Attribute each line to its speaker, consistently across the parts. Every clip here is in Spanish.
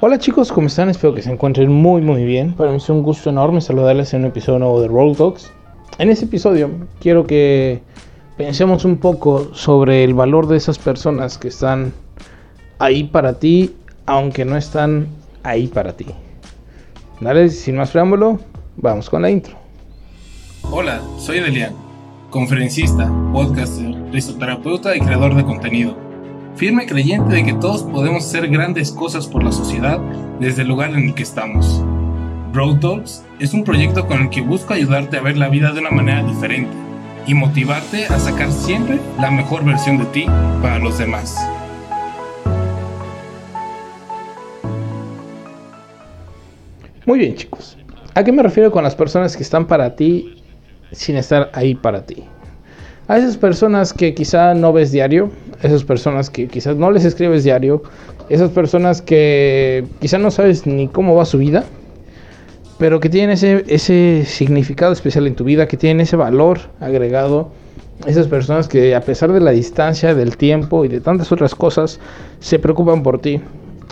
Speaker 1: Hola chicos, ¿cómo están? Espero que se encuentren muy muy bien. Para mí es un gusto enorme saludarles en un episodio nuevo de Roll Talks. En este episodio quiero que pensemos un poco sobre el valor de esas personas que están ahí para ti, aunque no están ahí para ti. Dale, sin más preámbulo, vamos con la intro.
Speaker 2: Hola, soy Delian, conferencista, podcaster, risoterapeuta y creador de contenido firme creyente de que todos podemos hacer grandes cosas por la sociedad desde el lugar en el que estamos. Road Talks es un proyecto con el que busco ayudarte a ver la vida de una manera diferente y motivarte a sacar siempre la mejor versión de ti para los demás.
Speaker 1: Muy bien chicos, ¿a qué me refiero con las personas que están para ti sin estar ahí para ti? A esas personas que quizá no ves diario, esas personas que quizás no les escribes diario, esas personas que quizás no sabes ni cómo va su vida, pero que tienen ese, ese significado especial en tu vida, que tienen ese valor agregado, esas personas que a pesar de la distancia, del tiempo y de tantas otras cosas, se preocupan por ti.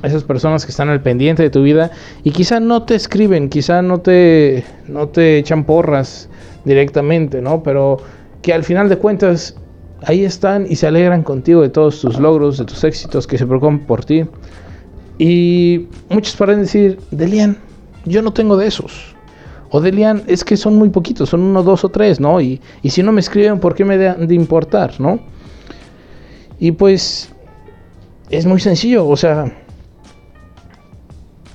Speaker 1: Esas personas que están al pendiente de tu vida y quizá no te escriben, quizá no te, no te echan porras directamente, ¿no? Pero que al final de cuentas ahí están y se alegran contigo de todos tus logros, de tus éxitos, que se preocupan por ti. Y muchos pueden decir, Delian, yo no tengo de esos. O Delian, es que son muy poquitos, son uno, dos o tres, ¿no? Y, y si no me escriben, ¿por qué me dan de importar, ¿no? Y pues es muy sencillo, o sea,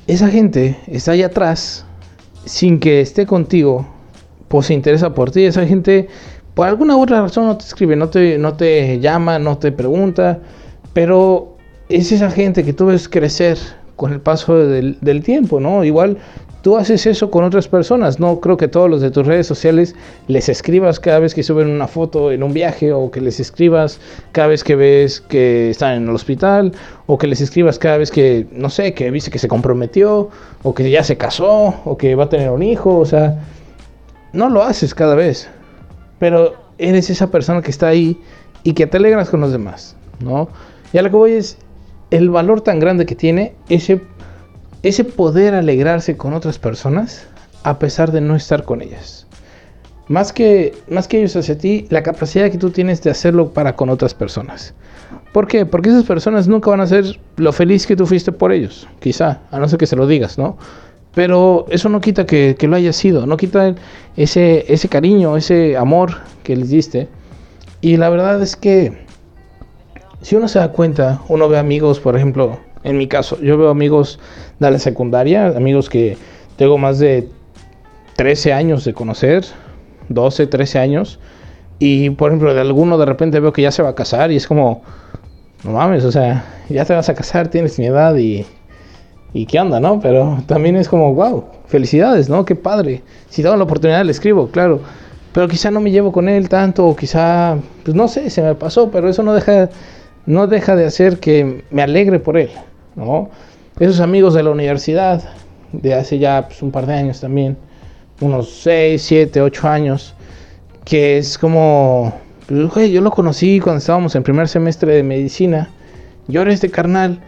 Speaker 1: esa gente está ahí atrás sin que esté contigo, pues se interesa por ti. Esa gente por alguna otra razón no te escribe, no te, no te llama, no te pregunta, pero es esa gente que tú ves crecer con el paso del, del, tiempo, ¿no? Igual tú haces eso con otras personas, no creo que todos los de tus redes sociales les escribas cada vez que suben una foto en un viaje o que les escribas cada vez que ves que están en el hospital o que les escribas cada vez que, no sé, que viste que se comprometió o que ya se casó o que va a tener un hijo, o sea, no lo haces cada vez pero eres esa persona que está ahí y que te alegras con los demás, ¿no? Y a lo que voy es el valor tan grande que tiene ese, ese poder alegrarse con otras personas a pesar de no estar con ellas. Más que, más que ellos hacia ti, la capacidad que tú tienes de hacerlo para con otras personas. ¿Por qué? Porque esas personas nunca van a ser lo feliz que tú fuiste por ellos, quizá, a no ser que se lo digas, ¿no? Pero eso no quita que, lo haya sido, no quita ese, ese cariño, ese amor que les diste. Y la verdad es que si uno se da cuenta, uno ve amigos, por ejemplo, en mi caso, yo veo amigos de la secundaria, amigos que tengo más de 13 años de conocer, 12, 13 años, y por ejemplo, de alguno de repente veo que ya se va a casar y es como, no mames, o sea, ya te vas a casar, tienes mi edad y y qué onda, ¿no? Pero también es como, wow, felicidades, ¿no? Qué padre. Si tengo la oportunidad le escribo, claro. Pero quizá no me llevo con él tanto, o quizá, pues no sé, se me pasó, pero eso no deja, no deja de hacer que me alegre por él, ¿no? Esos amigos de la universidad, de hace ya pues, un par de años también, unos 6, 7, 8 años, que es como, pues, yo lo conocí cuando estábamos en primer semestre de medicina, y ahora este carnal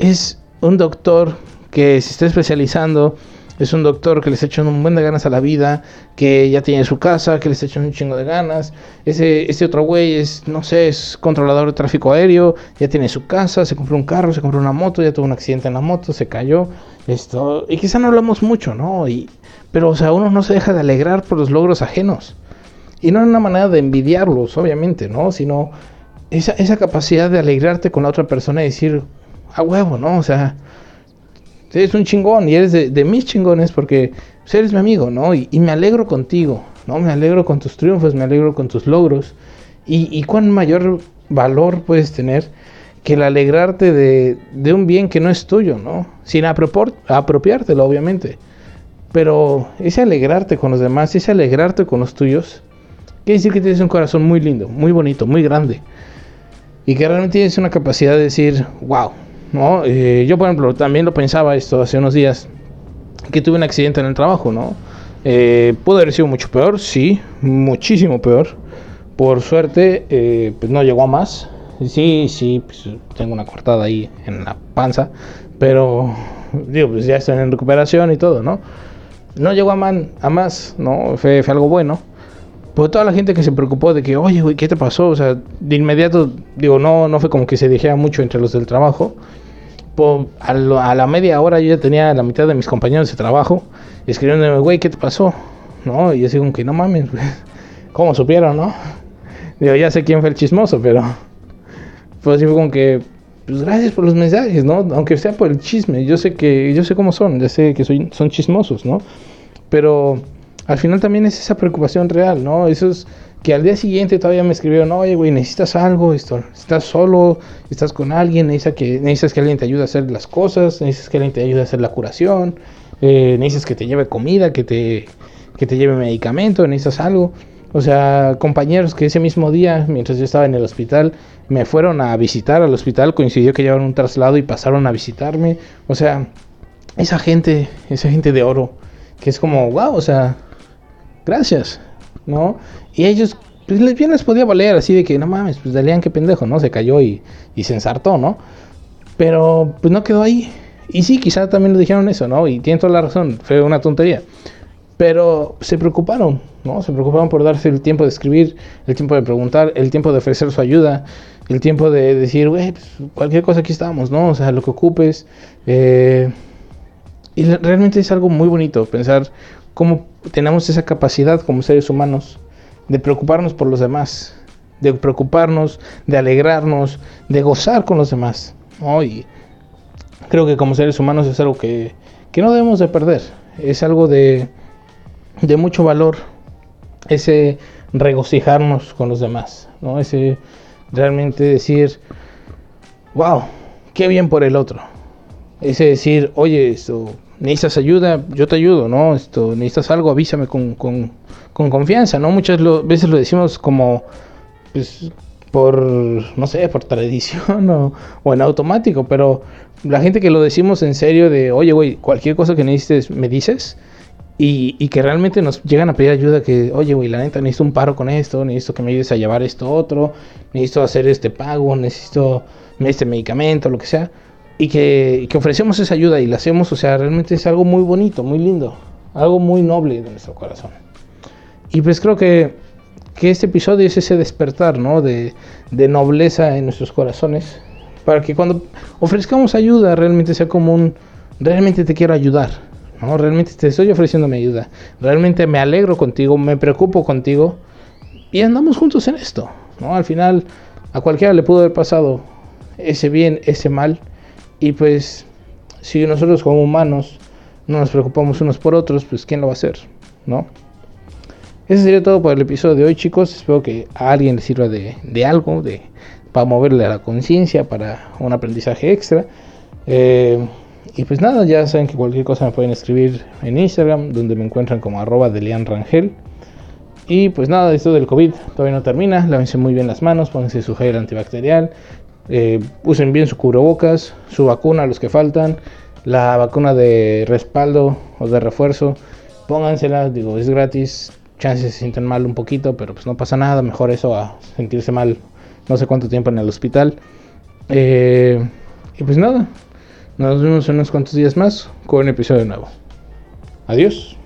Speaker 1: es un doctor que se está especializando, es un doctor que les echa un buen de ganas a la vida, que ya tiene su casa, que les echa un chingo de ganas. Ese, ese otro güey es, no sé, es controlador de tráfico aéreo, ya tiene su casa, se compró un carro, se compró una moto, ya tuvo un accidente en la moto, se cayó. Esto, y quizá no hablamos mucho, ¿no? Y, pero, o sea, uno no se deja de alegrar por los logros ajenos. Y no es una manera de envidiarlos, obviamente, ¿no? Sino esa, esa capacidad de alegrarte con la otra persona y decir, a huevo, ¿no? O sea, eres un chingón y eres de, mis chingones porque pues, eres mi amigo, ¿no? Y, me alegro contigo, ¿no? Me alegro con tus triunfos, me alegro con tus logros. Y, cuán mayor valor puedes tener que el alegrarte de, de un bien que no es tuyo, ¿no? Sin apropiártelo, obviamente. Pero ese alegrarte con los demás, ese alegrarte con los tuyos, quiere decir que tienes un corazón muy lindo, muy bonito, muy grande. Y que realmente tienes una capacidad de decir, wow, ¿no? Eh, yo, por ejemplo, también lo pensaba esto hace unos días, que tuve un accidente en el trabajo, ¿no? Eh, pudo haber sido mucho peor, sí, muchísimo peor. Por suerte, eh, pues no llegó a más. Sí, sí, pues tengo una cortada ahí en la panza, pero digo, pues ya están en recuperación y todo, ¿no? No llegó a, man, a más, ¿no? Fue, fue algo bueno. Pues toda la gente que se preocupó de que, oye, güey, ¿qué te pasó? O sea, de inmediato, digo, no, no fue como que se dijera mucho entre los del trabajo. Pues, a, a, la media hora yo ya tenía la mitad de mis compañeros de trabajo escribiéndome, güey, ¿qué te pasó? ¿No? Y yo como que, no mames, güey. ¿Cómo supieron, no? Digo, ya sé quién fue el chismoso, pero... Pues así fue como que, pues gracias por los mensajes, ¿no? Aunque sea por el chisme, yo sé que, yo sé cómo son, ya sé que soy, son chismosos, ¿no? Pero al final también es esa preocupación real, ¿no? Eso es que al día siguiente todavía me escribieron, oye, güey, necesitas algo, estás solo, estás con alguien, necesitas que, necesitas que alguien te ayude a hacer las cosas, necesitas que alguien te ayude a hacer la curación, eh, necesitas que te lleve comida, que te, que te lleve medicamento, necesitas algo. O sea, compañeros que ese mismo día, mientras yo estaba en el hospital, me fueron a visitar al hospital, coincidió que llevaron un traslado y pasaron a visitarme. O sea, esa gente, esa gente de oro, que es como, wow, o sea, gracias, ¿no? Y ellos, pues bien les podía valer así de que, no mames, pues Dalian qué pendejo, ¿no? Se cayó y, y se ensartó, ¿no? Pero pues no quedó ahí. Y sí, quizá también lo dijeron eso, ¿no? Y tienen toda la razón, fue una tontería. Pero se preocuparon, ¿no? Se preocuparon por darse el tiempo de escribir, el tiempo de preguntar, el tiempo de ofrecer su ayuda, el tiempo de decir, güey, pues, cualquier cosa aquí estamos, ¿no? O sea, lo que ocupes. Eh, y realmente es algo muy bonito pensar cómo tenemos esa capacidad como seres humanos de preocuparnos por los demás, de preocuparnos, de alegrarnos, de gozar con los demás. ¿no? Y creo que como seres humanos es algo que, que no debemos de perder. Es algo de, de mucho valor ese regocijarnos con los demás, ¿no? Ese realmente decir, wow, qué bien por el otro. Ese decir, oye, esto, necesitas ayuda, yo te ayudo, ¿no? Esto, necesitas algo, avísame con, con, con confianza, ¿no? Muchas veces lo decimos como, pues, por, no sé, por tradición o, o, en automático, pero la gente que lo decimos en serio de, oye, güey, cualquier cosa que necesites, me dices, y, y, que realmente nos llegan a pedir ayuda, que, oye, güey, la neta, necesito un paro con esto, necesito que me ayudes a llevar esto otro, necesito hacer este pago, necesito este medicamento, lo que sea, y que, que ofrecemos esa ayuda y la hacemos, o sea, realmente es algo muy bonito, muy lindo, algo muy noble de nuestro corazón. Y pues creo que, que este episodio es ese despertar, ¿no? De, de nobleza en nuestros corazones, para que cuando ofrezcamos ayuda realmente sea como un, realmente te quiero ayudar no, realmente te estoy ofreciendo mi ayuda. Realmente me alegro contigo, me preocupo contigo. Y andamos juntos en esto. ¿no? Al final, a cualquiera le pudo haber pasado ese bien, ese mal. Y pues, si nosotros como humanos no nos preocupamos unos por otros, pues ¿quién lo va a hacer? ¿No? Eso sería todo por el episodio de hoy, chicos. Espero que a alguien le sirva de, algo, de, para moverle a la conciencia, para un aprendizaje extra. Eh, y pues nada, ya saben que cualquier cosa me pueden escribir en Instagram, donde me encuentran como arroba Rangel. Y pues nada, esto del COVID todavía no termina. Lávense muy bien las manos, pónganse su gel antibacterial, eh, usen bien su cubrebocas, su vacuna, los que faltan, la vacuna de respaldo o de refuerzo, póngansela, digo, es gratis. Chances se sienten mal un poquito, pero pues no pasa nada, mejor eso a sentirse mal no sé cuánto tiempo en el hospital. Eh, y pues nada, nos vemos en unos cuantos días más con un episodio nuevo. Adiós.